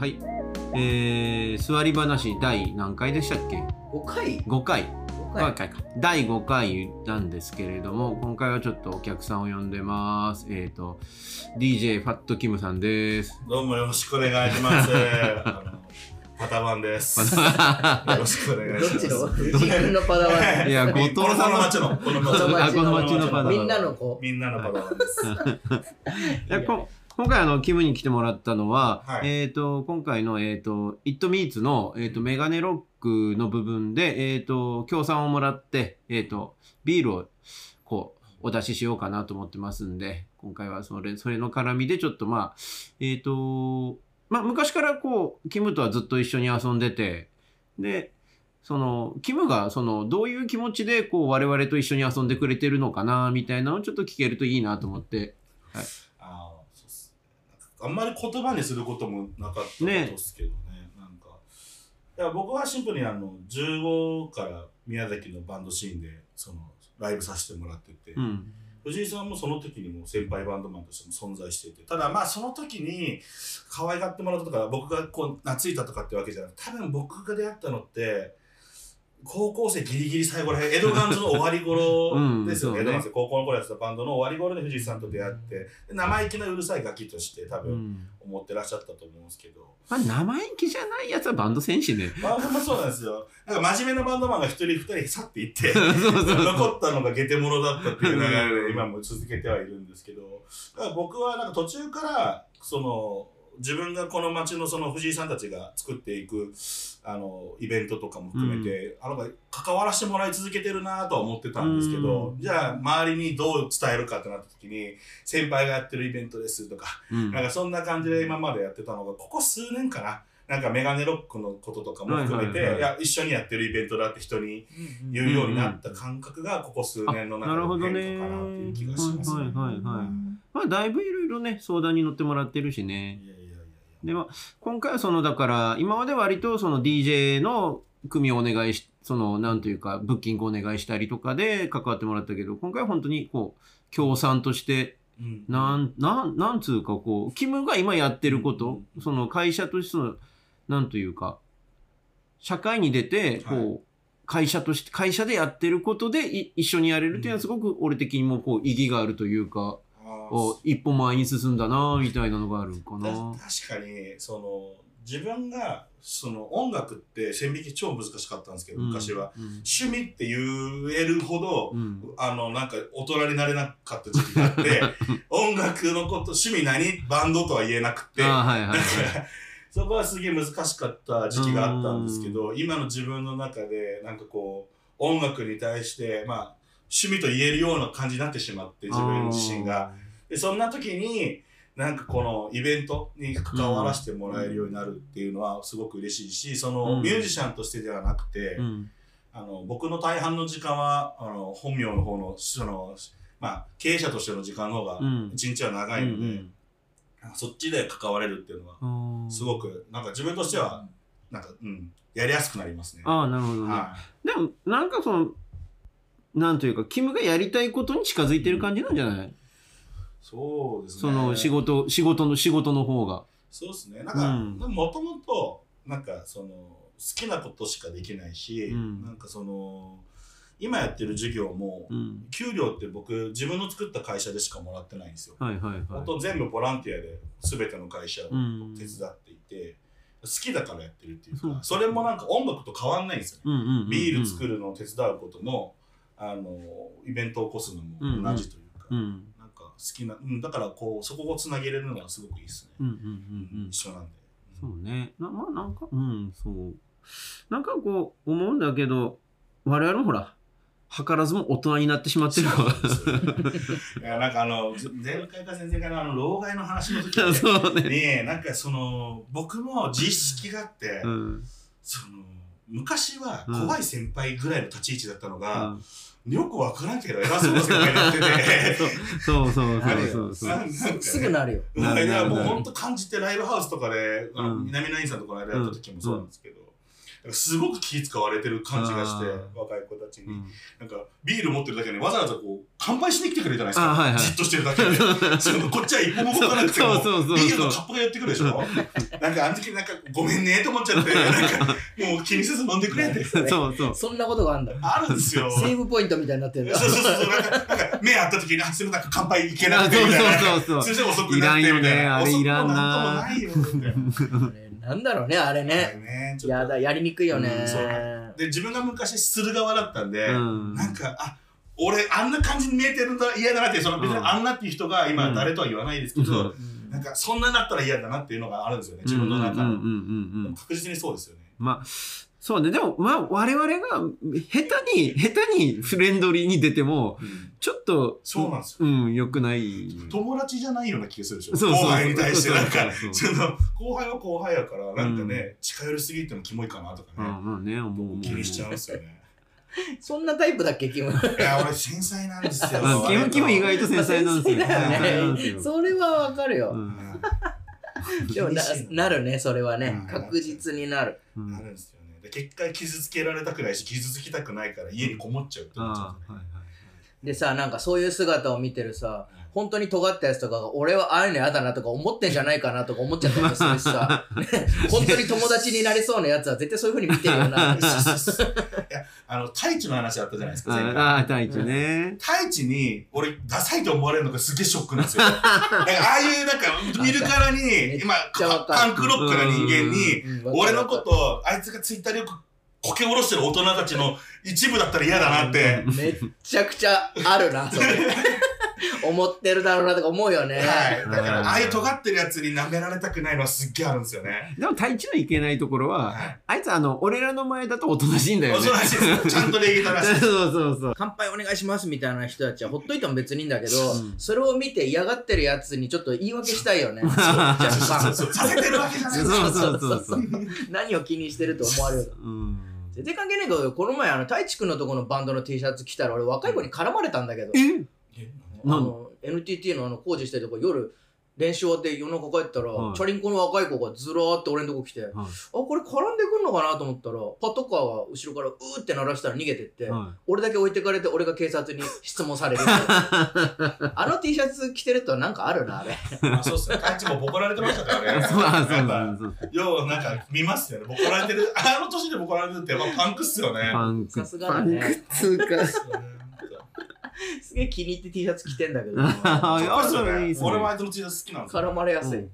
はい。えー、座り話第何回でしたっけ？5回 ?5 回。5 5回回か。第5回なんですけれども、今回はちょっとお客さんを呼んでます。えっ、と、DJ ファットキムさんです。どうもよろしくお願いします。パタバンです。よろしくお願いします。どっちの？藤井君のパダワンいや後藤このこの町の、この町の、この町あこの町のパダワンみんなの子みんなのパタバンです。今回あのキムに来てもらったのは、はい。えっ、と今回のえっ、と It Meets のえっ、とメガネロックの部分でえっ、と協賛をもらってえっ、とビールをこうお出ししようかなと思ってますんで今回はそれそれの絡みでちょっとまあえっ、とまあ昔からこうキムとはずっと一緒に遊んでてでそのキムがそのどういう気持ちでこう我々と一緒に遊んでくれてるのかなみたいなのをちょっと聞けるといいなと思ってあーそうっすねあんまり言葉にすることもなかったことですけどね。なんか、いや僕はシンプルにあの、15から宮崎のバンドシーンで、その、ライブさせてもらってて、うん。藤井さんもその時にも先輩バンドマンとしても存在していて。ただまあその時に可愛がってもらったとか僕がこう懐いたとかってわけじゃなくて多分僕が出会ったのって高校生ギリギリ最後らへん江戸ガンズの終わり頃 ですよね,、うん高校の頃やってたバンドの終わり頃で藤井さんと出会ってで生意気なうるさいガキとして多分うん。思ってらっしゃったと思うんですけど、まあ、生意気じゃないやつはバンド戦士ね。まあそうなんですよ。なんか真面目なバンドマンが一人二人去っていって 残ったのがゲテモノだったっていう流れで今も続けてはいるんですけど。だから僕はなんか途中からその自分がこの町のその藤井さんたちが作っていくあのイベントとかも含めて、あの関わらせてもらい続けてるなとは思ってたんですけど、じゃあ周りにどう伝えるかってなった時に先輩がやってるイベントですとかうん。なんかそんな感じで今までやってたのが、ここ数年かな？なんかメガネロックのこととかも含めて、はいはいはい。いや、一緒にやってるイベントだって人に言うようになった感覚が、ここ数年の中なるほどで。変化かなっていう気がします、はいはいはいはい。まあ、だいぶいろいろね、相談に乗ってもらってるしね。い。やいやでも、今回はその、だから、今まで割とその DJ の組をお願いし、その、なんというか、ブッキングお願いしたりとかで関わってもらったけど、今回は本当にこう、協賛として、うん。なん、なん、なんつうかこう、キムが今やってること、うんその会社としての、なんというか、社会に出て、こう、はい会社として、会社でやってることでい一緒にやれるっていうのはすごく俺的にもこう意義があるというか、一歩前に進んだなみたいなのがあるかな。た確かに、その、自分が、その音楽って線引き超難しかったんですけど、昔は。うん。趣味って言えるほど、うん。あの、なんか、大人になれなかった時期があって、音楽のこと、趣味何？バンドとは言えなくて、はいはい。そこはすげえ難しかった時期があったんですけど、今の自分の中で、なんかこう、音楽に対して、まあ、趣味と言えるような感じになってしまって、自分自身が。で、そんな時に、なんかこのイベントに関わらせてもらえるようになるっていうのはすごく嬉しいし、そのうんミュージシャンとしてではなくて、うん。あの、僕の大半の時間は、あの、本名の方の、その、まあ、経営者としての時間の方がうん、一日は長いので、なんかそっちで関われるっていうのは、うん。すごく、なんか自分としては、なんか、うん、やりやすくなりますね。ああ、なるほどね。はでも、なんかその、なんというか、キムがやりたいことに近づいてる感じなんじゃない、い？そうですね。その仕。事、仕事の仕事の方が。そうですね。なんか、うんもともと、なんか、その、好きなことしかできないし、うんなんかその、今やってる授業も、うん。給料って僕、自分の作った会社でしかもらってないんですよ。はいはいはい。本当全部ボランティアで全ての会社をうん手伝っていて、好きだからやってるっていうかそれもなんか音楽と変わんないんですよね、うんうんうんうん。ビール作るのを手伝うこともあのイベントを起こすのも同じというか、うん。なんきな、うん、だからこうそこをつなげれるのがすごくいいですね、うんうんうんうん。一緒なんで、そうね。なまあなんか、うん、そう。なんかこう、思うんだけど、我々もほら、図らずも大人になってしまってるいやなんかあのず前回か前々回のあの老害の話の時にね。ねなんかその僕も自意識があって、うん。その昔は怖い先輩ぐらいの立ち位置だったのが、うん。よくわからんけど偉そうな先輩になってて。そう。そうそうそうすぐなるよ。うんいやもう本当感じてライブハウスとかで、南ナインさんとこの間やった時もそうなんですけど、かすごく気使われてる感じがして若い子たちに。うんなんか、ビール持ってるだけでわざわざこう、乾杯しに来てくれるじゃないですか。あはいはいじっとしてるだけで。そのこっちは一歩も動かなくても、そうそうそうそうビールのカップがやってくるでしょなんかあの時なんか、ごめんねと思っちゃって、なんか、もう気にせず飲んでくれって。そうそう。そんなことがあるんだ。あるんですよ。セーブポイントみたいになってるんだ。そうそうそう、なんか、なんか目合った時に、あ、すぐなんか乾杯いけなくてそうみたいな。そうそうそう。そして遅くなってみたいな。いらんよねあれいらんな遅くもなんともないよ、みたいな。なんだろうね、あれね。ねやだ、やりにくいよねうん。で、自分が昔する側だったんで、うんなんか、あ、俺あんな感じに見えてるんだ、嫌だなって、その別にうんあんなっていう人が今誰とは言わないですけど、うんなんかそんなだったら嫌だなっていうのがあるんですよね、自分の中。確実にそうですよね。まあ、そうね。でも、まあ、我々が下手に、下手にフレンドリーに出ても、ちょっと、そうなんですよ。うん、良くない。友達じゃないような気がするでしょ。そうそう後輩に対してなんか、そうそうその後輩は後輩やから、なんかね、近寄りすぎてもキモいかなとかうん、ね、まあね、思う。気にしちゃうんですよね。そんなタイプだっけ、キム？いや、俺繊細なんですよ。うんキムキム意外と繊細なんですよ。繊細だよね繊細なんですよそれはわかるよ。うんでもななるね、それはねうん。確実になる。うんあるんですよね。で結果傷つけられたくないし、傷つきたくないから家にこもっちゃうって思っちゃああ、うんはいでさ、なんかそういう姿を見てるさ、本当に尖ったやつとかが、俺はああいうの嫌だなとか思ってんじゃないかなとか思っちゃったりするしさ、ね 本当に友達になりそうなやつは絶対そういう風に見てるよな。はい。いや、あの、太一の話あったじゃないですか、前回。ああ、大地ね。太一に、俺、ダサいと思われるのがすげえショックなんですよ。ああいう、なんか、見るからに、今、パンクロックな人間に、うん俺のこと、あいつがツイッターでよくこけ下ろしてる大人たちの一部だったら嫌だなって。めっちゃくちゃあるな、それ。思ってるだろうなとか思うよね。はい。だから、うんああいう尖ってるやつに舐められたくないのはすっげえあるんですよね。でも、大地のいけないところは、はい。あいつ、あの、俺らの前だとおとなしいんだよね。恐ろしいです。ちゃんと礼儀正しい。そうそうそう。乾杯お願いしますみたいな人たちはほっといても別にいいんだけど、うんそれを見て嫌がってるやつにちょっと言い訳したいよね。そうそうそう。させてるわけじゃないそうそうそうそう。何を気にしてると思われる。うん。全然関係ないけど、この前、あの、太一くんのとこのバンドの T シャツ着たら、俺若い子に絡まれたんだけど、え？あの、NTT のあの工事してるとこ夜、練習終わって夜中帰ったら、はいチャリンコの若い子がずらーって俺のとこ来て、あ、これ絡んでくんのかなと思ったら、パトカーは後ろからうーって鳴らしたら逃げてって、は俺だけ置いてかれて俺が警察に質問される あの T シャツ着てるとなんかあるな、あれ。あそうっすね。タッチもボコられてましたからね。い。そうあそうやっぱそうそう。ようなんか見ますよね。ボコられてる。あの年でボコられてるってやっぱパンクっすよね。パンク。さすがだねパンクっつうか。すげえ気に入って T シャツ着てんだけど。あかっこいいっすよね俺もあいつの T シャツ好きなんですよ。絡まれやすい。うん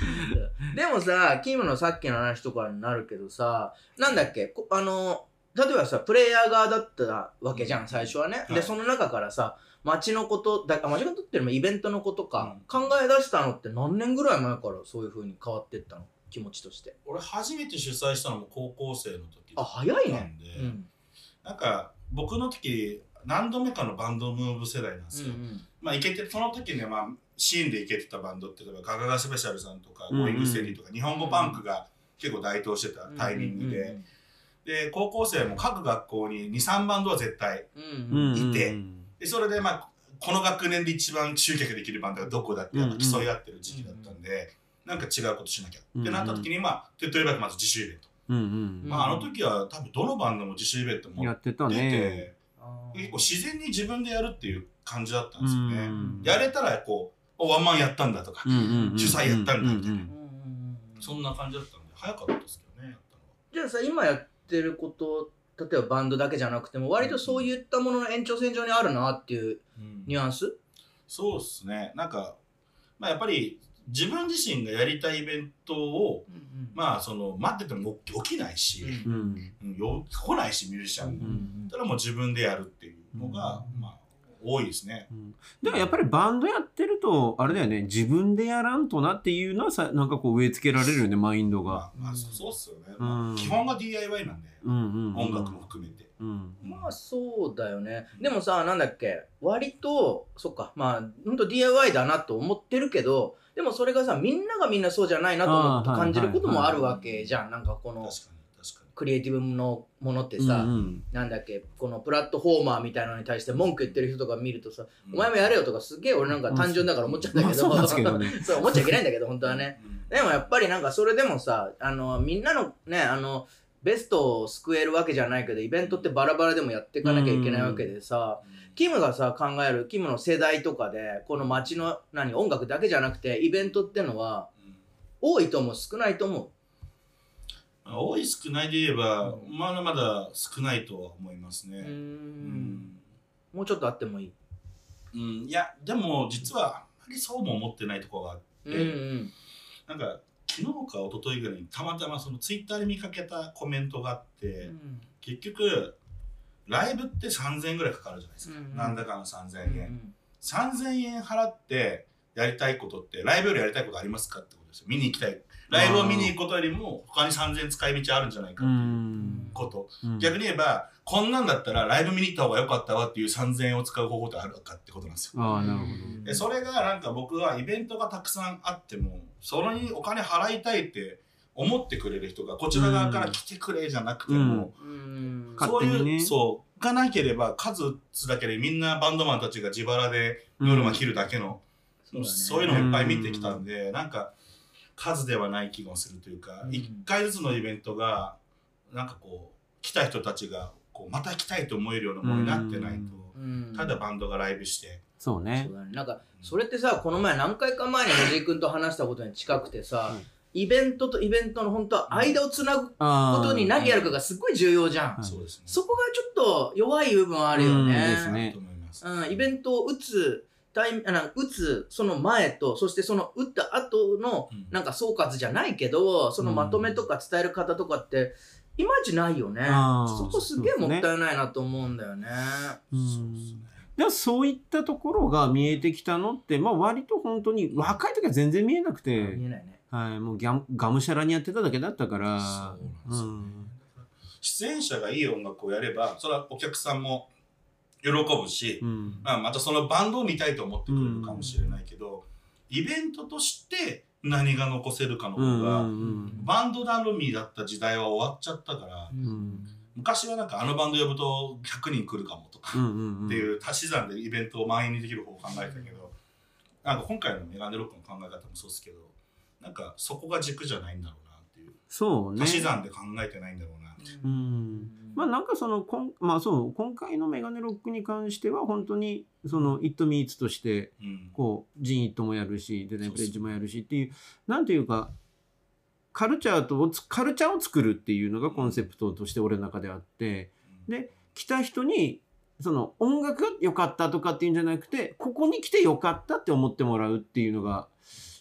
でもさ、キムのさっきの話とかになるけどさ、なんだっけ、こあの、例えばさ、プレイヤー側だったわけじゃん、最初はね。で、はいその中からさ、街のこと、だあ街のことっていうのもイベントのことか、考え出したのって何年ぐらい前からそういう風に変わってったの？気持ちとして。俺初めて主催したのも高校生の時あ、早いね。なんで、うん。なんか僕の時何度目かのバンドムーブ世代なんですよ。まあいけてその時にはまあシーンでいけてたバンドって例えばガガガスペシャルさんとか、うんうん。ゴーイングステディとか日本語パンクが結構台頭してたタイミングで、で高校生も各学校に23バンドは絶対うんうん。うんいてでそれでまあこの学年で一番集客できるバンドがどこだってやっぱ競い合ってる時期だったんで、なんか違うことしなきゃ。ってなった時にまあ手っ取り早くまず自主イベント、うんうんまああの時は多分どのバンドも自主イベント持っやってたて結構自然に自分でやるっていう感じだったんですよね、うん。やれたらこうおワンマンやったんだとか、うんうんうん主催やったんだみたいなうんうん。うんそんな感じだったんで早かったですけどねやったのは。じゃあさ、今やってること、例えばバンドだけじゃなくても、割とそういったものの延長線上にあるなっていうニュアンス？そうですね。なんか、まあ、やっぱり自分自身がやりたいイベントをまあその待ってても起きないし、うん。うん。来ないしミュージシャンも、うんただもう自分でやるっていうのが、うんまあ多いですね、でもやっぱりバンドやってると、あれだよね、自分でやらんとなっていうのはさ、なんかこう植え付けられるよね、マインドが。まあ、まあそうっすよね、うん。まあ基本が DIY なんで、うんうんうん。音楽も含めて、うん。まあそうだよね。でもさ、なんだっけ、割と、そっか、まあ、ほんと DIY だなと思ってるけど、でもそれがさ、みんながみんなそうじゃないなと思って感じることもあるわけじゃん。なんかこのクリエイティブのものってうんさ、うん。なんだっけこのプラットフォーマーみたいなのに対して文句言ってる人とか見るとさ、うん。お前もやれよとかすげえ俺なんか単純だから思っちゃったけど、まあそうね。そう思っちゃいけないんだけど本当はね。うん。でもやっぱりなんかそれでもさあのみんなのねあのベストを救えるわけじゃないけどイベントってバラバラでもやっていかなきゃいけないわけでさ、キムがさ考えるキムの世代とかでこの街の何音楽だけじゃなくてイベントってのはうん多いと思う少ないと思まあ多い少ないで言えば、まだまだ少ないとは思いますね。うん。ん。もうちょっとあってもいい？うん。いやでも実はあんまりそうも思ってないところがあって、うんうん。なんか昨日か一昨日ぐらいにたまたまそのツイッターで見かけたコメントがあって、結局ライブって3000円ぐらいかかるじゃないですか、うんうん。なんだかの3000うん円、3000円払ってやりたいことってライブよりやりたいことありますかってことですよ。見に行きたい。ライブを見に行くことよりも他に3000円使い道あるんじゃないかうっていうん。こと、逆に言えばこんなんだったらライブ見に行った方が良かったわっていう3000円を使う方法ってあるかってことなんですよ。ああなるほど。でそれがなんか僕はイベントがたくさんあってもそれにお金払いたいって思ってくれる人がこちら側から来てくれじゃなくても、うん。そういう、ねそうがなければ数打つだけでみんなバンドマンたちが自腹でノルマ切るだけの、そうだね。そういうのをいっぱい見てきたんで、なんか数ではない気がするというか、うん。一回ずつのイベントがなんかこう来た人たちがこうまた来たいと思えるようなものになってないと、うん。ただバンドがライブして、そうね。そうだね。なんかそれってさこの前何回か前に藤井君と話したことに近くてさ、うんイベントとイベントの本当は間をつなぐこあとに何やるかがすごい重要じゃん、はい。そうですね。そこがちょっと弱い部分あるようん。ね。ですね。イベントを打つタイミあの打つその前とそしてその打った後のうん。なんか総括じゃないけどそのまとめとか伝える方とかっていまいちないよね。そこすげえもったいないなと思うんだよね。うん。そうですねでもそういったところが見えてきたのって、まあ、割と本当に若い時は全然見えなくて、見えないね。はい、もうギャンがむしゃらにやってただけだったから。そうなんですよ。ね出演者がいい音楽をやればそれはお客さんも喜ぶし、うん。まあ、またそのバンドを見たいと思ってくれるかもしれないけど、イベントとして何が残せるかのうん方が、うんバンド頼みだった時代は終わっちゃったから、うん昔はなんかあのバンド呼ぶと100人来るかもとか、っていう足し算でイベントを満員にできる方を考えたけど、なんか今回のメガネロックの考え方もそうですけどなんかそこが軸じゃないんだろうなっていう。そうね。足し算で考えてないんだろうなっていう。うん。まあなんかそのこんまあそう今回のメガネロックに関しては本当にその「イットミーツとしてうん。こうジン・イットもやるしデザインプレッジもやるしっていうなんていうかカルチャーとつカルチャーを作るっていうのがコンセプトとして俺の中であってで来た人にその音楽が良かったとかっていうんじゃなくてここに来て良かったって思ってもらうっていうのが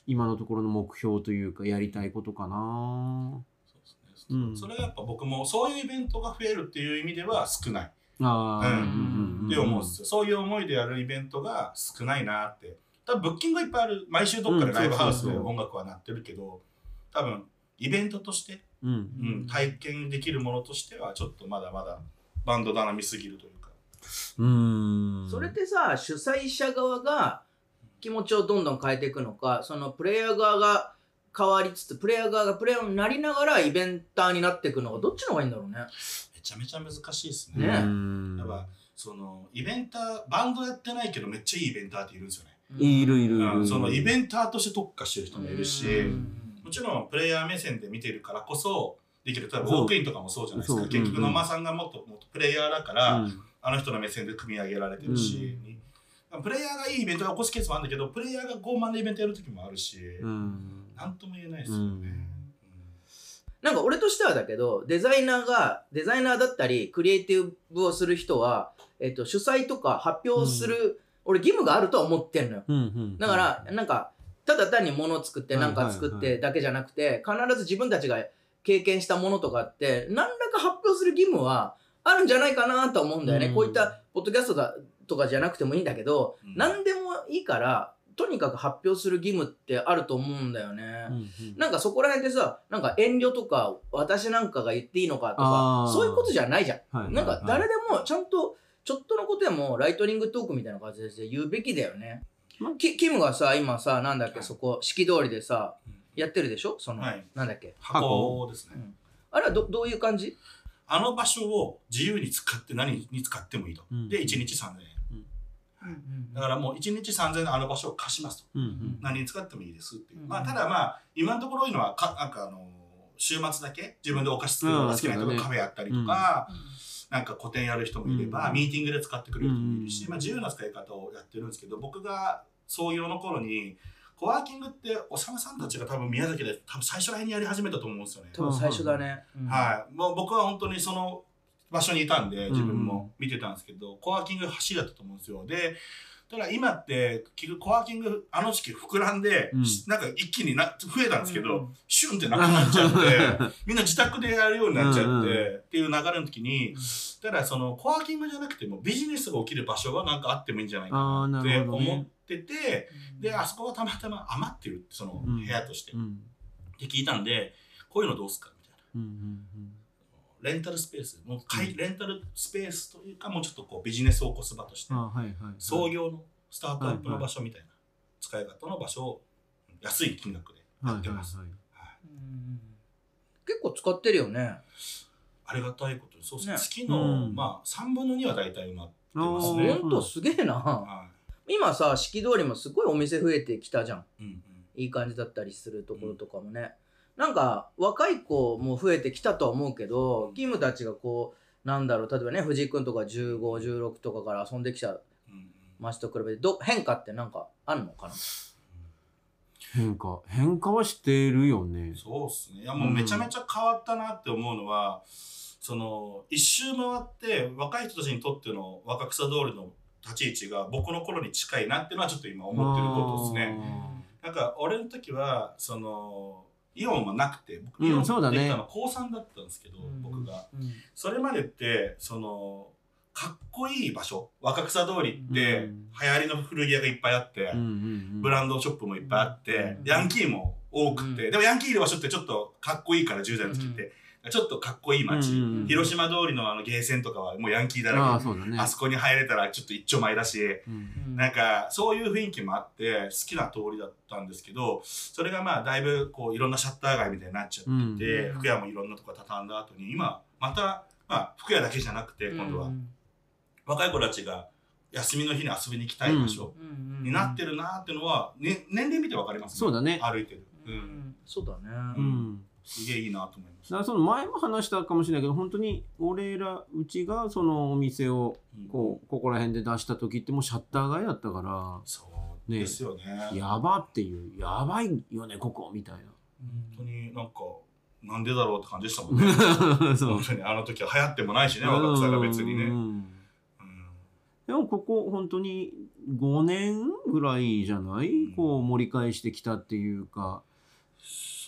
今のところの目標というかやりたいことかな。そうですね。うん。それはやっぱ僕もそういうイベントが増えるっていう意味では少ない。ああ、うん。って思うんですよ、そういう思いでやるイベントが少ないなって。多分ブッキングいっぱいある。毎週どっかでライブハウスで音楽は鳴ってるけど多分イベントとして、うん。うん、体験できるものとしてはちょっとまだまだバンド頼みすぎるというか。うん。それってさ主催者側が気持ちをどんどん変えていくのかそのプレイヤー側が変わりつつプレイヤー側がプレイヤーになりながらイベンターになっていくのがどっちの方がいいんだろうね。めちゃめちゃ難しいですね。ね。うんやっぱそのイベンターバンドやってないけどめっちゃいいイベンターっているんですよね、いるいるいる。うん、そのイベンターとして特化してる人もいるし、うんもちろんプレイヤー目線で見てるからこそできる例えばウォークインとかもそうじゃないですか。結局野間さんがもっともっとプレイヤーだから、うん。あの人の目線で組み上げられてるし、プレイヤーがいいイベントが起こすケースもあるんだけどプレイヤーが傲慢なイベントやる時もあるし、うん。なんとも言えないですよね、うん。なんか俺としてはだけどデザイナーがデザイナーだったりクリエイティブをする人は、えっと主催とか発表する、俺義務があるとは思ってんのよ。だからなんかただ単に物を作ってはい何か作ってだけじゃなくて必ず自分たちが経験したものとかって何らか発表する義務はあるんじゃないかなと思うんだよね、うん。こういったポッドキャストだとかじゃなくてもいいんだけど、うん。何でもいいからとにかく発表する義務ってあると思うんだよね。うんうん。なんかそこら辺でさ、なんか遠慮とか、私なんかが言っていいのかとかそういうことじゃないじゃん。はいはいなんか誰でもちゃんと、ちょっとのことでもライトニングトークみたいな感じで言うべきだよね。ま。キキムがさ、今さ、なんだっけ、はい。そこ、式通りでさうん、やってるでしょ？その、はい。なんだっけ？箱ですね、あれはどどういう感じ？あの場所を自由に使って何に使ってもいいと。うん。で、1日3000円。だからもう1日3000円であの場所を貸しますと。うんうん。何に使ってもいいですっていう。うんまあ、ただまあ、今のところ多いのはか、なんかあの、週末だけ自分でお菓子作るのが好きな人うんそうだね。がカフェやったりとか、なんか個展やる人もいれば、うんミーティングで使ってくれる人もいるし、うん。まあ、自由な使い方をやってるんですけど、僕が創業の頃に、コワーキングって、おさむさんたちが多分宮崎で多分最初ら辺にやり始めたと思うんですよね。多分最初だね。うんはい。もう僕は本当にその場所にいたんで、うん自分も見てたんですけど、コワーキング走りだったと思うんですよ。で、ただ今って、結局コワーキング、あの時期膨らんで、うん。なんか一気にな増えたんですけど、うん。シュンってなくなっちゃって、みんな自宅でやるようになっちゃって、うんうんっていう流れの時に、ただそのコワーキングじゃなくてもビジネスが起きる場所はなんかあってもいいんじゃないかなって思ってて、で、あそこがたまたま余ってるって、そのうん。部屋として。うん。って聞いたんで、こういうのどうすかみたいな。うんうんレンタルスペース、もうかいレンタルスペースというか、もうちょっとこうビジネスを起こす場としてはいはい。創業のスタートアップの場所みたいな、使い方の場所を安い金額ではいはいはいやってます。はいうん結構使ってるよね。ありがたいことに、そうですね。ね月の、うんまあ、3分の2は大体埋まってますね。ほんとすげえな。は今さ、四季通りもすごいお店増えてきたじゃん。い。うんうん。いい感じだったりするところとかもね。なんか、若い子も増えてきたとは思うけど、キムたちがこう、なんだろう、例えばね、藤井君とか15、16とかから遊んできた街と比べて、ど変化ってなんかあるのかな？変化。変化はしてるよね。そうっすね。いや、もうめちゃめちゃ変わったなって思うのは、その、一周回って、若い人たちにとっての若草通りの立ち位置が僕の頃に近いなっていうのはちょっと今思ってることですね。なんか、俺の時は、その、イオンはなくて、僕、うんイオンそうだね。できたの高3だったんですけど、僕が。うん。それまでって、その、かっこいい場所、若草通りって、うん。流行りの古着屋がいっぱいあって、うんうんうん。ブランドショップもいっぱいあって、うんヤンキーも多くて、うん。でもヤンキーいる場所ってちょっとかっこいいから10代の時って、ちょっとかっこいい街、うんうん広島通りのあのゲーセンとかはもうヤンキーだらああ、け、そうだね。あそこに入れたらちょっと一丁前だし、うんなんかそういう雰囲気もあって好きな通りだったんですけど、それがまあだいぶこういろんなシャッター街みたいになっちゃってて、うん服屋もいろんなとこ畳んだ後に今また、まあ服屋だけじゃなくて今度はうん若い子たちが休みの日に遊びに行きたい場所うんになってるなっていうのは、ね、年齢見てわかりますね。そうだね歩いてる。う。うんんそうだね。ううんん。すげえいいなと思います。だからその前も話したかもしれないけど、本当に俺ら、うちがそのお店をうんこう、ここら辺で出した時ってもうシャッター街だったかそうねですよね。ら、やばっていう、やばいよね、ここ、みたい本当になんか、なんでだろうって感じでしたもんね。な。そう本。当にあの時は流行ってもないしね、若草が別にね。でもここ本当に5年ぐらいじゃない、うんこう盛り返してきたっていうか、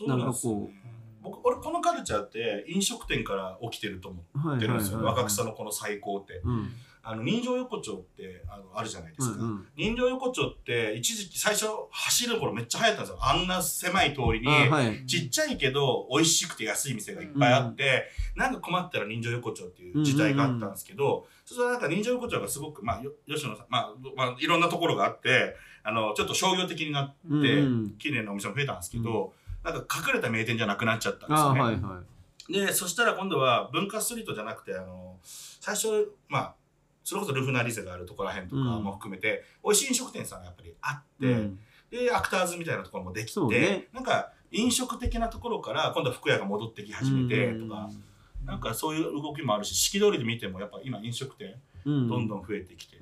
なんかこね僕、俺このカルチャーって飲食店から起きてると思はいってるんですよ。若草のこの最高って。うん。あの、人情横丁ってあのあるじゃないですか。うんうん人情横丁って一時期最初走る頃めっちゃ流行ったんですよ。あんな狭い通りに、あはい。ちっちゃいけど美味しくて安い店がいっぱいあって、なんか困ったら人情横丁っていう時代があったんですけど、そしたらなんか人情横丁がすごく、まあ、よ吉野さん、まあ、まあ、いろんなところがあって、あの、ちょっと商業的になって、うんうん綺麗なお店も増えたんですけど、なんか隠れた名店じゃなくなっちゃったんですあよね。はいはで、そしたら今度は文化ストリートじゃなくて、あの、最初、まあ、それこそルフナリゼがあるところらへんとかも含めて、美味しい飲食店さんがやっぱりあっい。て、うん。で、アクターズみたいなところもできて、ね。なんか飲食的なところから今度は服屋が戻ってき始めてとか、なんかそういう動きもあるし、四季通りで見てもやっぱ今飲食店うん。どんどん増えてきてて、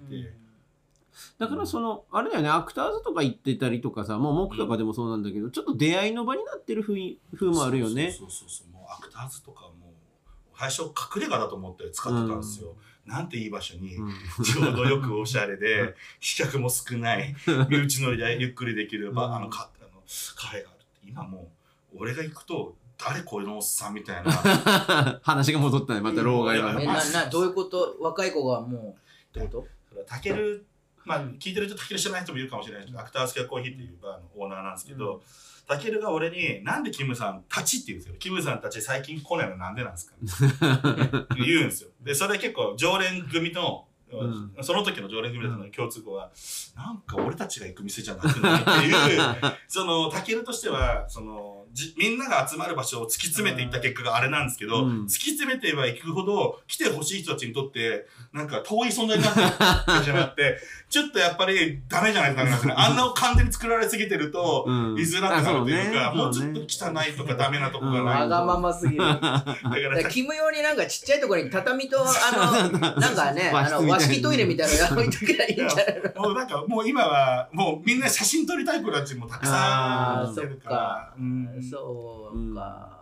だからその、あれだよね、アクターズとか行ってたりとかさ、もう木とかでもそうなんだけど、ちょっと出会いの場になってる風い風もあるよね。そうそうそうそう、もうアクターズとかもう最初隠れ家だと思って使ってたんですよ。なんていい場所に、うんちょうどよくおしゃれで、飛脚も少ない、身内乗りでゆっくりできる、ばあのカあのカフェがあるって。今もう、俺が行くと、誰このおっさんみたいな。話が戻ったね、また老害いやがえ、。な、な、どういうこと？若い子がもう、ってこタケル、まあ、聞いてる人、タケル知らない人もいるかもしれないけど、アクタースキャコーヒーっていうバーのオーナーなんですけど、タケルが俺に、なんでキムさんたちって言うんですよ。キムさんたち最近来ないのなんでなんですか。言うんですよ。で、それ結構常連組の、うん。その時の常連組だったの共通語は、なんか俺たちが行く店じゃなくない？っていう、その、タケルとしては、その、じみんなが集まる場所を突き詰めていった結果があれなんですけど、うん。突き詰めていけばいくほど、来てほしい人たちにとって、なんか遠い存在になってしまって、ちょっとやっぱりダメじゃないですかね。あんな完全に作られすぎてると、うん。居づらくなるというか、あそうね。もうちょっと汚いとかダメなとこがないわと。がまますぎる。だかだかららキム用になんかちっちゃいところに畳と、あの、なんかね、あの和式トイレみたいなの置いとけばいいんじゃないの？もうなんか、もう今は、もうみんな写真撮りたい子たちもたくさん来てるから。うんそうか。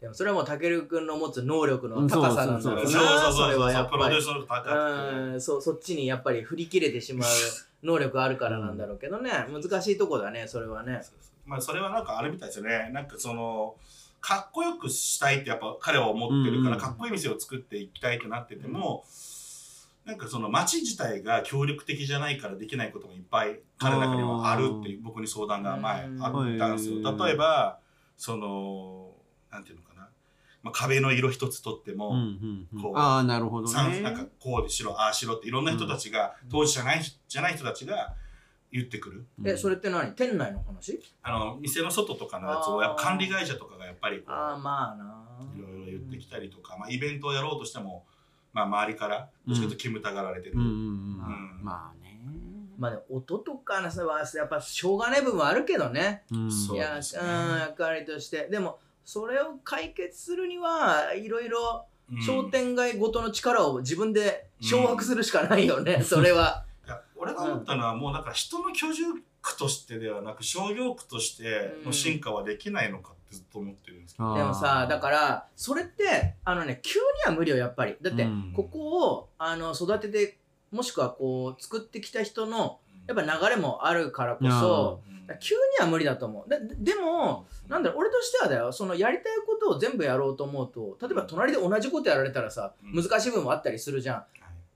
でもそれはもうたけるくんの持つ能力の高さなんだろうな。それはやっぱり。うん、そそっちにやっぱり振り切れてしまう 能力あるからなんだろうけどね、難しいとこだね、それはね。まあそれはなんかあれみたいですよね。なんかその、かっこよくしたいってやっぱ彼は思ってるから、うんうんかっこいい店を作っていきたいとなってても、なんかその街自体が協力的じゃないからできないことがいっぱい彼の中にはあるっていう僕に相談が前あったんですよ。うん例えば、その、なんていうのかな。まあ、壁の色一つとっても、こうああ、なるほどね。なんかこうでしろ、ああしろっていろんな人たちが、当時じゃないじゃない人たちが言ってくる。え、それって何？店内の話？あの店の外とかのやつをやっぱ管理会社とかがやっぱりああ、まあな。いろいろ言ってきたりとか、まあ、イベントをやろうとしても、まあ、周りからどっちかと煙たがられてる。うんうんうんうんまあね。まあね、音とかのさはやっぱしょうがない部分はあるけどね。いや、うん、役割として。でも、それを解決するには、いろいろうん。商店街ごとの力を自分で掌握するしかないよね、それは。いや俺が思ったのは、もうだから人の居住区としてではなく商業区としての進化はできないのかってずっと思ってるんですけど、あーでもさ、だから、それって、あのね、急には無理よ、やっぱり。だってうん、ここを、あの、育てて、もしくはこう、作ってきた人の、やっぱ流れもあるからこそ、うん急には無理だと思う。ででも、なんだろう、俺としてはだよ、そのやりたいことを全部やろうと思うと、例えば隣で同じことやられたらさ、うん。難しい部分もあったりするじゃん。はい。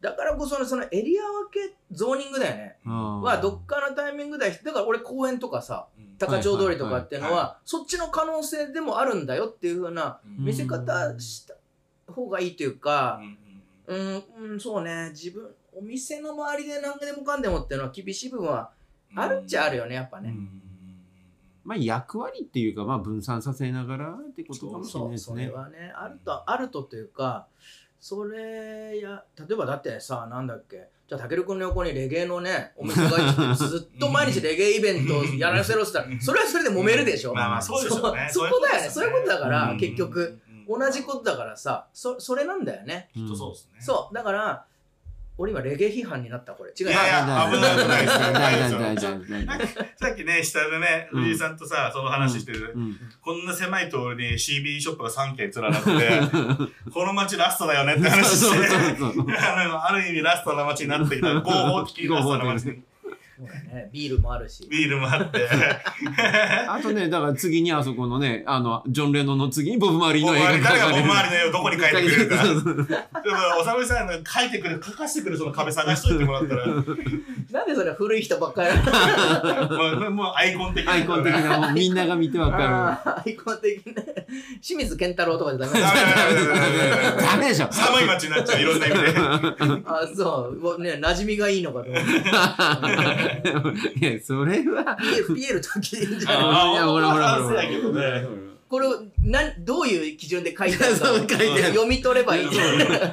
だからこその、そのエリア分け、ゾーニングだよね。うん。は、どっかのタイミングで、だから俺公園とかさ、うん。高千穂通りとかっていうのは、そっちの可能性でもあるんだよっていう風なうん。見せ方した方がいいというかう、ん。うん、うん、そうね、自分、お店の周りで何でもかんでもっていうのは厳しい部分はあるっちゃあるよね、やっぱね。うんまあ役割っていうか、まあ分散させながらってことかもしれないそう、ですそれね。はね、あると、あるとというか、それや、例えばだってさ、なんだっけ、じゃあ、たけるくんの横にレゲエのね、お店がいて、ずっと毎日レゲエイベントをやらせろって言ったら、それはそれで揉めるでしょ。まあまあそうでしょうね。そそこだよねそういうことだからうん結局うん同じことだからさ、そそれなんだよね。きっとそうですね。そう、だから、俺今レゲエ批判になった、これ。違う。いやいや危ない危ないですよ危ないですよさっきね、下でね、うん藤井さんとさ、その話してる、うん。こんな狭い通りに CB ショップが3軒連なってて、この街ラストだよねって話して、ある意味ラストな街になってきた。合法的ラストな街に。ビールもあるし。ビールもあって。あとね、だから次にあそこのね、あの、ジョン・レノンの次にボブ・マーリーボブの映画マーリー誰がボブマーリリーの絵をどこに描いてくれるか。でも、おさむさんが描いてくれ、描かせてくれるその壁探しといてもらったら、もなんでそれ古い人ばっかりうもうアイコン的な。アイコン的な、もうみんなが見てわかあーアイコン的ね。清水健太郎とかじゃダメダメでしょ。寒い街になっちゃう、いろんな意味で。あ、そう。もうね、馴染みがいいのかと思って。いや、それは。ピエール、ピエール時いいんじゃないいやほらほらほら。これをなんどういう基準で書いてあるか読み取ればいい。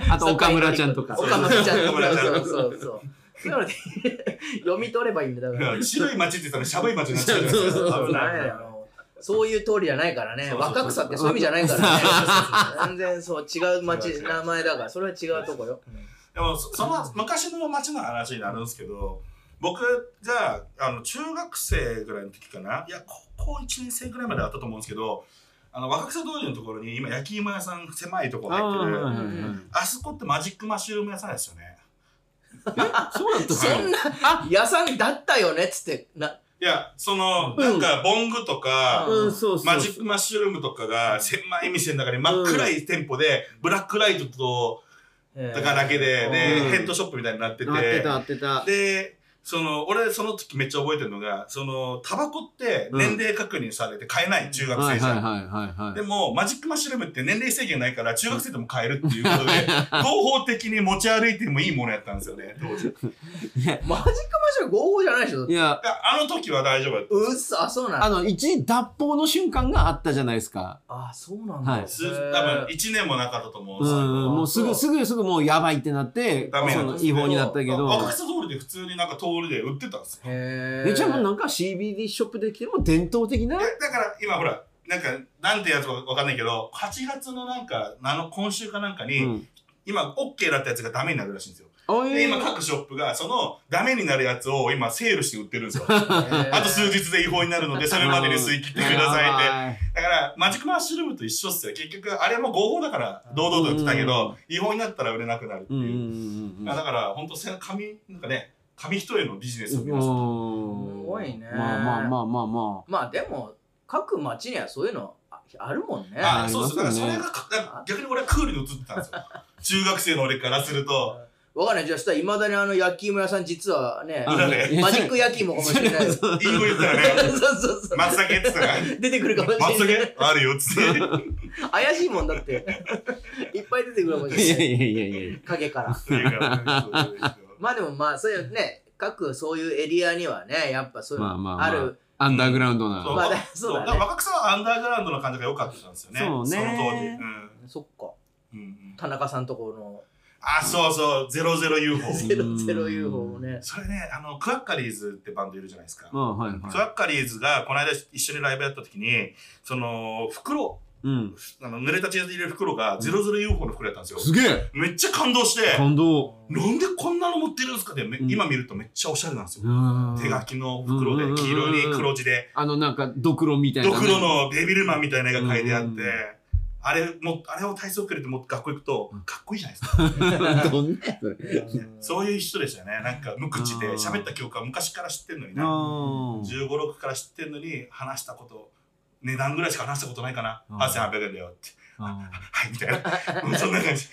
あと岡村ちゃんとか岡村ちゃんとか。岡村ちゃんそうそうそう。なので、読み取ればいいんだだから。白い街って言ったら寒い街になっちゃうじゃないですそうそうか。危ない。ねあのそういう通りじゃないからね。そうそうそう若草ってそういう意味じゃないからね。全然そう、違う町、名前だから、それは違うとこよ。でもそその昔の街の話になるんですけど僕があの中学生ぐらいの時かな。いや高校1年生ぐらいまであったと思うんですけどあの若草通りのところに今焼き芋屋さん狭いとこあ入ってるあ,、そこってマジックマッシュルーム屋さんですよね。そうだったそんな、屋さんだったよね？っつって、な、いやその、うん。なんかボングとか。マジックマッシュルームとかが狭い店の中に真っ暗い店舗で、ブラックライトとえーとかだけで、で、うん。ヘッドショップみたいになってて、合ってた合ってた。で、その、俺、その時めっちゃ覚えてるのが、その、タバコって年齢確認されて買えない、中学はい生じゃん。はいはいはいはい。でも、マジックマッシュルームって年齢制限ないから、中学生でも買えるっていうことで、合法的に持ち歩いてもいいものやったんですよね、当時。マジックマシュル合法じゃないでしょ？いや、やあの時は大丈夫だった。うっそ、あ、そうなんだ。あの、一時脱法の瞬間があったじゃないですか。あ、そうなんだ。はい多分1年もなかったと思うし。うんうん、もうすぐ、すぐすぐもうやばいってなって、ダメその違法になったけど。若草通りで普通になんか通りで売ってたんですよ。へーえ、じゃあもうなんか CBD ショップで来ても伝統的な？えだから今ほら、なんか、なんてやつかわかんないけど、8月のなんか、あの、今週かなんかに、うん。今、OK だったやつがダメになるらしいんですよ。おで、今各ショップが、その、ダメになるやつを今、セールして売ってるんですよ。あと数日で違法になるので、それまでに吸い切ってくださいって。だから、マジックマッシュルームと一緒っすよ。結局、あれも合法だから、堂々と売ってたけど、違法になったら売れなくなるってうんうんいう。うんうん。あだから、本当せ紙、なんかね、紙一重のビジネスを皆さん。すすごいねまあまあまあまあままあでも、各町にはそういうのああるもんね。あ、あそうです。だからそれが逆に俺はクールに映ってたんですよ。中学生の俺からすると、わかんない。じゃあしたら、いまだにあの焼き芋屋さん実はね、マジック焼き芋かもしれないいい子言ったらね、そうそうそう。松茸って言ったら、出てくるかもし松れない。茸あるよっつって。怪しいもんだって。いっぱい出てくるかもしれない。いやいやいやいやいや。影から。まあでもまあ、そういうね、各そういうエリアにはね、やっぱそういうのまあまあまあある。アンダーグラウンドな。そうまあだそうだねだから若草はアンダーグラウンドの感じが良かったんですよね。そうねその当時。うんそっか。うんうん田中さんところあ、そうそう、00UFO の。ゼロゼロ UFO もね。それね、あの、クワッカリーズってバンドいるじゃないですか。ああはいクはワッカリーズがこの間一緒にライブやった時に、その、袋、い。うん。あの濡れた血で入れる袋が 00UFO の袋やったんですよ。すげえめっちゃ感動して、感動。なんでこんなの持ってるんですかって、今見るとめっちゃおしゃれなんですよ。うん手書きの袋でうん黄色に黒字で、あのなんかドクロみたいなね。ドクロのデビルマンみたいな絵が描いてあっうんて、あれも、あれを体操服入れてもっと学校行くと、かっこいいじゃないですか。どんなそういう人でしたよね。なんか無口で喋った記憶は昔から知ってんのにな。あ15、6から知ってんのに話したこと、値段ぐらいしか話したことないかな。うん8800円だよって。あ。はい、みたいな。そんな感じ。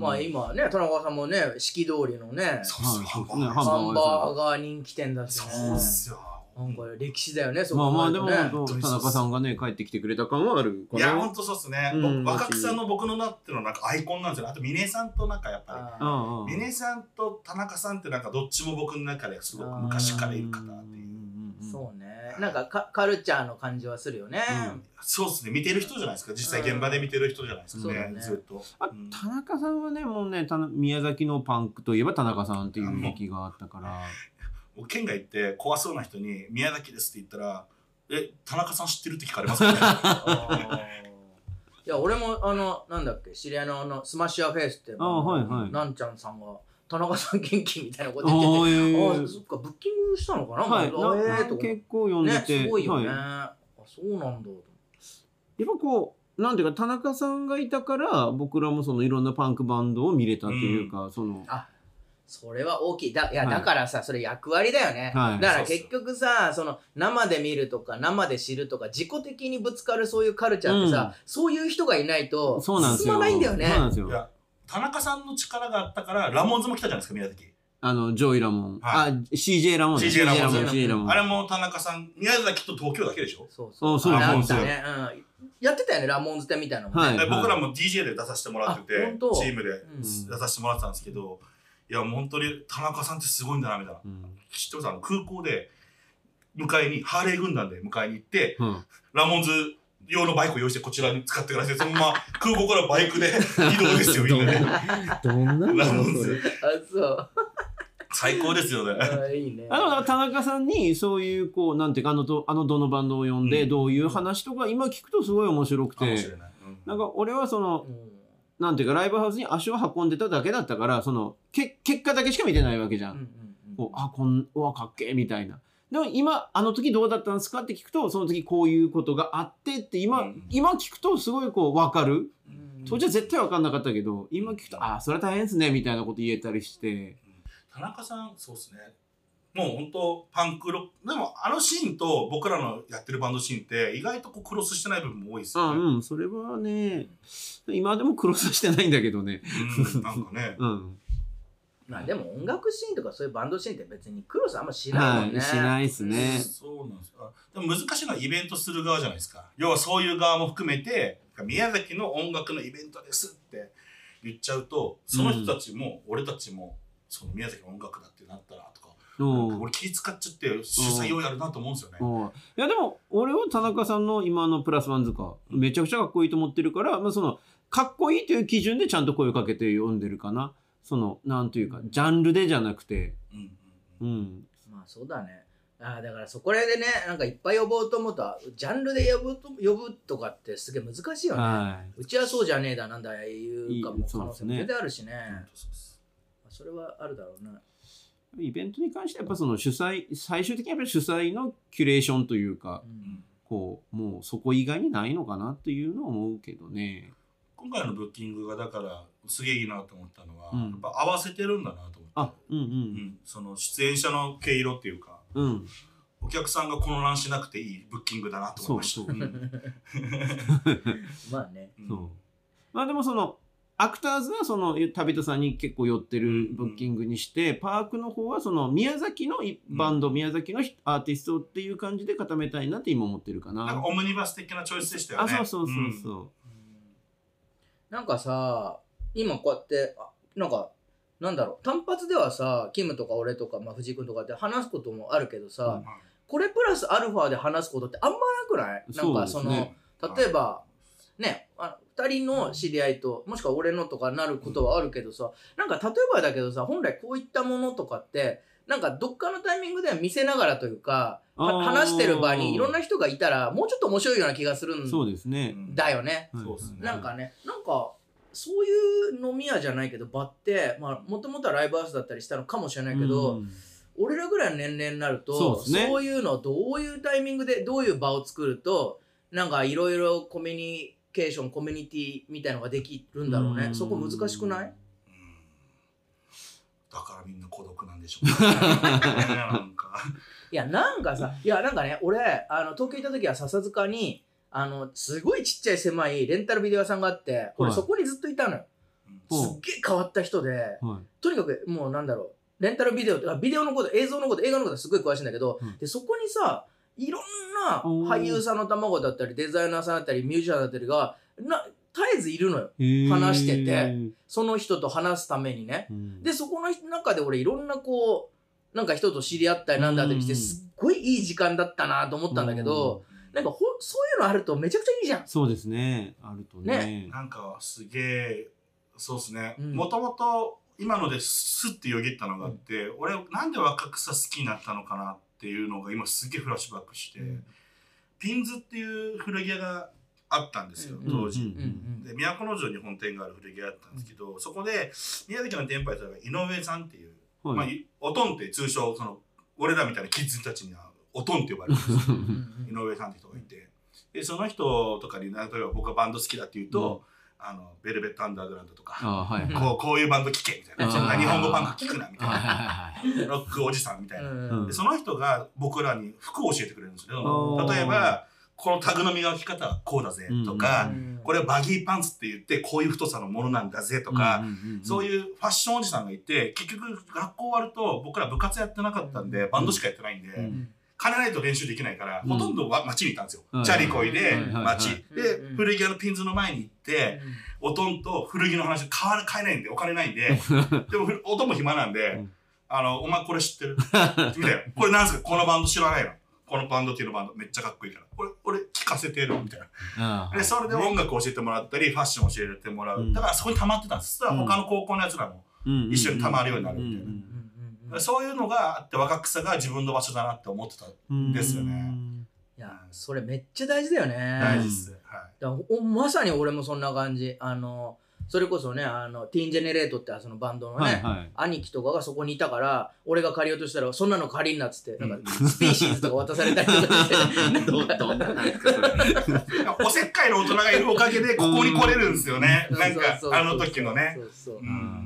まあ今ね、田中さんもね、四季通りのね、そうそう、はいハンバーガー人気店だしそうねっ。すよ。なんか歴史だよね、そまあまあでも田中さんがね帰ってきてくれた感はあるかいや、な。ほんとそうっすね。若草の僕のなってのなんかアイコンなんですよね。あと、峰さんとなんかやっぱり。あああ峰さんと田中さんってなんかどっちも僕の中ですごく昔からいる方っていう。ーそうね。なんかカカルチャーの感じはするよね。うんそうっすね。見てる人じゃないですか。実際現場で見てる人じゃないですかそうだねね。ずっと。あうん田中さんはねもうね宮崎のパンクといえば田中さんっていう時期があったから。僕県外行って怖そうな人に宮崎ですって言ったら、え、田中さん知ってるって聞かれますよね。いや、俺も、あの、なんだっけ、知り合いのあの、スマッシュアフェイスって、ああはいはいなんちゃんさんが、田中さん元気みたいなことあ言ってて、あえああ、そっか、ブッキングしたのかなはい、ええとか結構読んでね、て、すごいよね。はい。あ、そうなんだ。やっぱこうなんていうか田中さんがいたから僕らもそのいろんなパンクバンドを見れたというか、その。あそれは大きい。だいや、はい。だからさ、それ役割だよね。はい。だから結局さ、その生で見るとか生で知るとか自己的にぶつかるそういうカルチャーってさ、うん。そういう人がいないとそうなんですよ。進まないんだよね。そうなんですよ田中さんの力があったから、ラモンズも来たじゃないですか、宮崎。あのジョイ・ラモン、はあ CJ ラモン CJ ラモン。CJ ラモンあれも田中さん、宮崎と東京だけでしょ？そうそう。あそうあそうったね。うん。やってたよね、ラモンズ店みたいなのもね。はいで僕らも DJ で出させてもらっててチームでうん。出させてもらってたんですけど、いや、もう本当に田中さんってすごいんだな、みたいな。うん。知ってます？あの空港で、迎えに、ハーレー軍団で迎えに行って、うん。ラモンズ用のバイクを用意してこちらに使ってください。そのまま空港からバイクで移動ですよ、みんなで。どんなんだラモンろうそれズ。あ、そう。最高ですよね。あいいね。あの田中さんにそういうこうなんていうかあのとあのどのバンドを呼んでうんどういう話とか今聞くとすごい面白くてかもしれなんなんか俺はそのうんなんていうかライブハウスに足を運んでただけだったからそのけ結果だけしか見てないわけじゃんうんうんこうあこんうわかっけえみたいな。でも今あの時どうだったんですかって聞くとその時こういうことがあってって今、うん今聞くとすごいこう分かる？うん当時は絶対分かんなかったけど今聞くとあそれは大変ですねみたいなこと言えたりして田中さん、そうですね。もう本当パンクロック。でも、あのシーンと僕らのやってるバンドシーンって、意外とこうクロスしてない部分も多いですあよね。うんそれはね今でもクロスはしてないんだけどねうん、なんかね。うんまあでも音楽シーンとかそういうバンドシーンって別にクロスあんましないもんね。はい、しないですね。そうなんですよ。あでも難しいのはイベントする側じゃないですか。要はそういう側も含めて、宮崎の音楽のイベントですって言っちゃうと、その人たちも、俺たちも、その宮崎の音楽だってなったらとか、うん俺気使っちゃって主催用やるなと思うんですよね。うんいやでも俺は田中さんの今のプラスワンズカめちゃくちゃかっこいいと思ってるから、まあ、そのかっこいいという基準でちゃんと声をかけて読んでるかなそのなんというかジャンルでじゃなくて。うんうんううん。んまあそうだね。ああだからそこでね、なんかいっぱい呼ぼうと思うと、ジャンルで呼ぶと呼ぶとかってすげえ難しいよね。はうちはそうじゃねえだなんだいうかもいい可能性も全然あるしね。それはあるだろうな。いイベントに関してはやっぱその主催最終的にやっぱり主催のキュレーションというかうんこうもうそこ以外にないのかなっていうのを思うけどね今回のブッキングがだからすげえいいなと思ったのは、うんやっぱ合わせてるんだなと思って。あうんううんん、その出演者の毛色っていうか、うんお客さんが混乱しなくていいブッキングだなと思いました。そうそうんまあね。う んそうまあでもそのアクターズはその旅人さんに結構寄ってるブッキングにして、パークの方はその宮崎のいバンド、宮崎のアーティストっていう感じで固めたいなって今思ってるかな。なんかオムニバス的なチョイスでしたよね。あそうそうそううんそう。なんかさ、今こうやって、あなんか、なんだろう、単発ではさ、キムとか俺とか、まあ、藤井君とかって話すこともあるけどさ、うん。これプラスアルファで話すことってあんまなくない？なんかその、例えば、ね、あ2人の知り合いと、もしくは俺のとかなることはあるけどさ、なんか例えばだけどさ、本来こういったものとかって、なんかどっかのタイミングでは見せながらというか、話してる場にいろんな人がいたら、もうちょっと面白いような気がするんそうですね。だよね。はい。そうですね。なんかね、なんか、そういう飲み屋じゃないけど、場って、まあ、もともとはライブハウスだったりしたのかもしれないけど、うん。俺らぐらいの年齢になるとそうね。いうのをどういうタイミングでどういう場を作るとなんかいろいろコミュニケーションコミュニティみたいのができるんだろうね、うん。そこ難しくない？うんだからみんな孤独なんでしょうね。なんか。いやなんかさいやなんかね俺あの東京行った時は笹塚にあのすごいちっちゃい狭いレンタルビデオ屋さんがあって俺はい。そこにずっといたのよ、すっげえ変わった人ではい。とにかくもうなんだろうレンタルビデオとかビデオのこと映像のこと映画のことすごい詳しいんだけど、うん。でそこにさいろんな俳優さんの卵だったりデザイナーさんだったりミュージシャンだったりがな絶えずいるのよ。話してて。その人と話すためにね。うん。でそこの中で俺いろんなこうなんか人と知り合ったりなんだったりしてうんすっごいいい時間だったなと思ったんだけどなんかほそういうのあるとめちゃくちゃいいじゃん。そうですね。あるとね。なんかすげえ、そうですね。うん。もともと今のですってよぎったのがあって、俺なんで若草好きになったのかなっていうのが今すげえフラッシュバックして、うん。ピンズっていう古着屋があったんですよ、うん当時。で都城に本店がある古着屋だったんですけど、そこで宮崎の店舗やったのが井上さんっていう、はい。まあ、いおとんって通称その俺らみたいなキッズたちにはおとんって呼ばれる。んですよ井上さんって人がいて。でその人とかに例えば僕がバンド好きだって言うと、あのベルベットアンダーグラウンドとか、あはいはい。こうこういうバンド聴けみたいな。そんな日本語バンド聴くなみたいはいな。ロックおじさんみたいな、うん。でその人が僕らに服を教えてくれるんですけどあー。例えばこのタグの磨き方はこうだぜとか、うん。これはバギーパンツって言ってこういう太さのものなんだぜとか、そうういうファッションおじさんがいて結局学校終わると僕ら部活やってなかったんで、うん。バンドしかやってないんで、うん。金ないと練習できないから、うん。ほとんどは街にいたんですよ、はい。チャリこいではい。はい。はい。街、で、うん古着屋のピンズの前に行って、おとんと古着の話買わ買えないんでお金ないんで でもふおとんも暇なんで、うん。あの「お前これ知ってる?」みたいな「これなんすか？このバンド知らないの?」このバンドっていうのバンドめっちゃかっこいいから。これ、俺聞かせてるみたいな。あで、それで音楽教えてもらったり、ファッション教えてもらう。うんだからそこに溜まってたんです。そしたら他の高校のやつらも、一緒に溜まるようになるみたいなうんうんうんそういうのがあって若草が自分の場所だなって思ってた。うんですよねいやそれめっちゃ大事だよね大事です。はい。まさに俺もそんな感じあのそれこそねあのティーンジェネレートってそのバンドのね、はいはい。兄貴とかがそこにいたから俺が借りようとしたらそんなの借りんなっつってなんかスピーシーズとか渡されたりとかして。どどんななんですかそれ。おせっかいの大人がいるおかげでここに来れるんですよね。なんかあの時のね。そ。う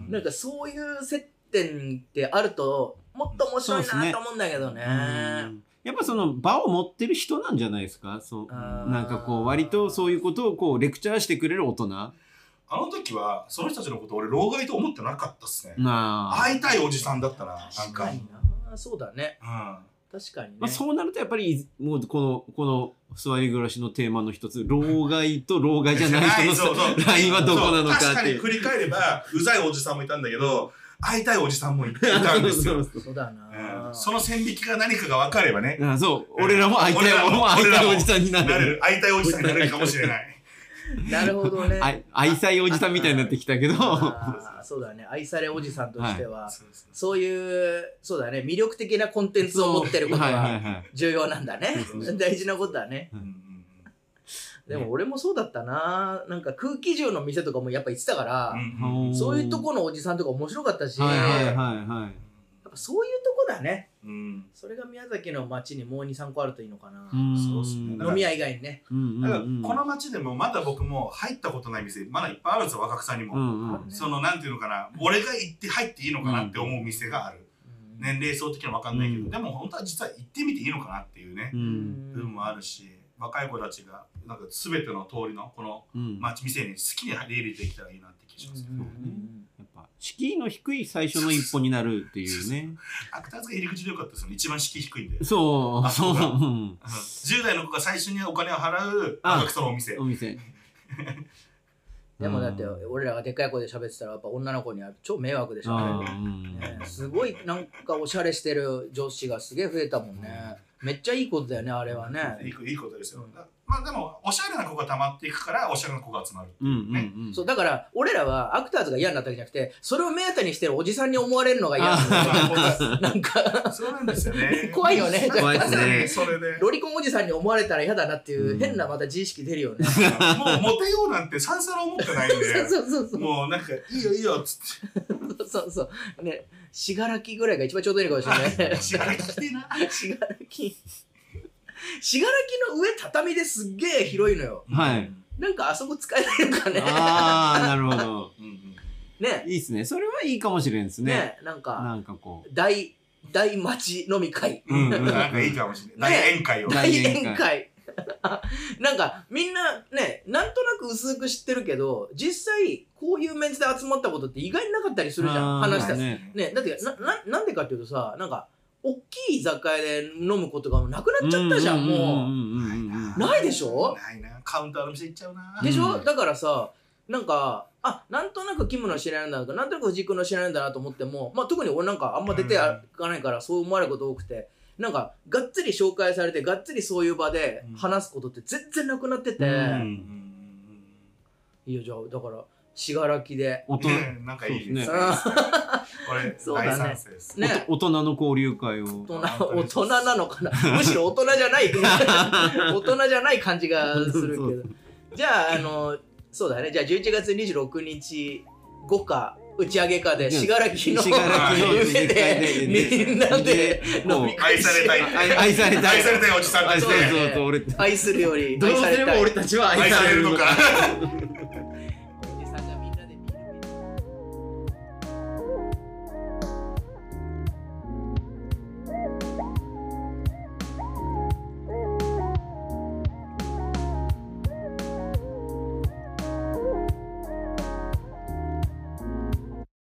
なんかそういう接点ってあるともっと面白いなと思うんだけどね。うん。やっぱその場を持ってる人なんじゃないですか？そうなんかこう割とそういうことをこうレクチャーしてくれる大人あの時はその人たちのこと俺老害と思ってなかったっすね、まあ、会いたいおじさんだったななんか確かにな。そうだね。うん。確かにね、まあ、そうなるとやっぱりもうこのこの座り暮らしのテーマの一つ老害と老害じゃない人 そうそう。のラインはどこなのかって。いう。かに振り返ればうざいおじさんもいたんだけど会いたいおじさんもいたんですよ、そうだな、うん。その線引きが何かが分かればね。あそう、俺らも会いたい、俺らも。俺も会いたいおじさんにななれる。る。会いたいおじさんになれるかもしれない なるほどね。愛妻おじさんみたいになってきたけど、そうだね。愛されおじさんとしては、そうそういうそうだね。魅力的なコンテンツを持ってることはいはいははい。重要なんだね。大事なことだね。でも俺もそうだったな。なんか空気銃の店とかもやっぱ行ってたから、そういうとこのおじさんとか面白かったし、はいはいはいはい。ぱそういうとこだね。うん。それが宮崎の街にもう23個あるといいのかな、うん。そうっすね。飲み屋以外にね。うんうんだからうんこの街でもまだ僕も入ったことない店まだいっぱいあるんですよ若草にも、うんうん。そのなんていうのかな。俺が行って入っていいのかなって思う店がある、うん。年齢層的には分かんないけど、うん。でも本当は実は行ってみていいのかなっていうね。う、うん。部分もあるし若い子たちがなんか全ての通りのこのうん。街店に好きに入れてきたらいいなって気がしますね、うん。やっぱ敷居の低い最初の一歩になるっていうね。アクターズが入り口でよかったですよね。一番敷居低いんで、そう、そう、あそう。ん。10代の子が最初にお金を払うあ赤草のお店お店。でもだってうん俺らがでかい声で喋ってたらやっぱ女の子には超迷惑でしょ、あねすごいなんかおしゃれしてる女子がすげえ増えたもんね。めっちゃいいことだよねあれはね。いいいいことですよ、まあでもおしゃれな子が溜まっていくからおしゃれな子が集まるうんうんうん。そうだから俺らはアクターズが嫌になったわけじゃなくてそれを目当てにしてるおじさんに思われるのが嫌なんだよなんか。そうなんですよね。怖いよね。怖いですね。それで。ロリコンおじさんに思われたら嫌だなっていううん。変なまた自意識出るよね、もうモテようなんてさんさら思ってないんで そうそうそう。もうなんかいいよいいよっつって。そうそうね信楽ぐらいが一番ちょうどいいのかもしれない。知らない来てな。信楽信楽の上畳ですっげえ広いのよ。はい。なんかあそこ使えないのかね。ああ、なるほど。うんうんね。いいっすね。それはいいかもしれんですね。ねなんかなんかこう。大大町飲み会。うんうん。なんかいいかもしれないね。大宴会を。大大宴会。なんかみんなねなんとなく薄く知ってるけど実際こういうメンツで集まったことって意外になかったりするじゃん。話したら。ね。ねだってなななんでかっていうとさなんか大きい居酒屋で飲むことがなくなっちゃったじゃんもう。ないでしょ？ないな。カウンターの店行っちゃうな。でしょ、うん。だからさなんかあなんとなくキムの知り合いなんだとかなんとなく藤井君の知り合いなんだなと思っても、まあ、特に俺なんかあんま出ていかないからそう思われること多くてなんかがっつり紹介されてがっつりそういう場で話すことって全然なくなってて、ういいよじゃあだから信楽で。大人うんねなんかいいですね。でこれそうだね。ね。大人の交流会を。大人大人なのかな？むしろ大人じゃない。大人じゃない感じがするけど。じゃああのそうだね。じゃあ11月26日5か打ち上げかで信楽の信楽の夢でみんなで飲み会愛されたい愛愛されたい。愛されたいおじさんたち愛するよりどうすれば愛されたい俺たちは愛愛されるの。か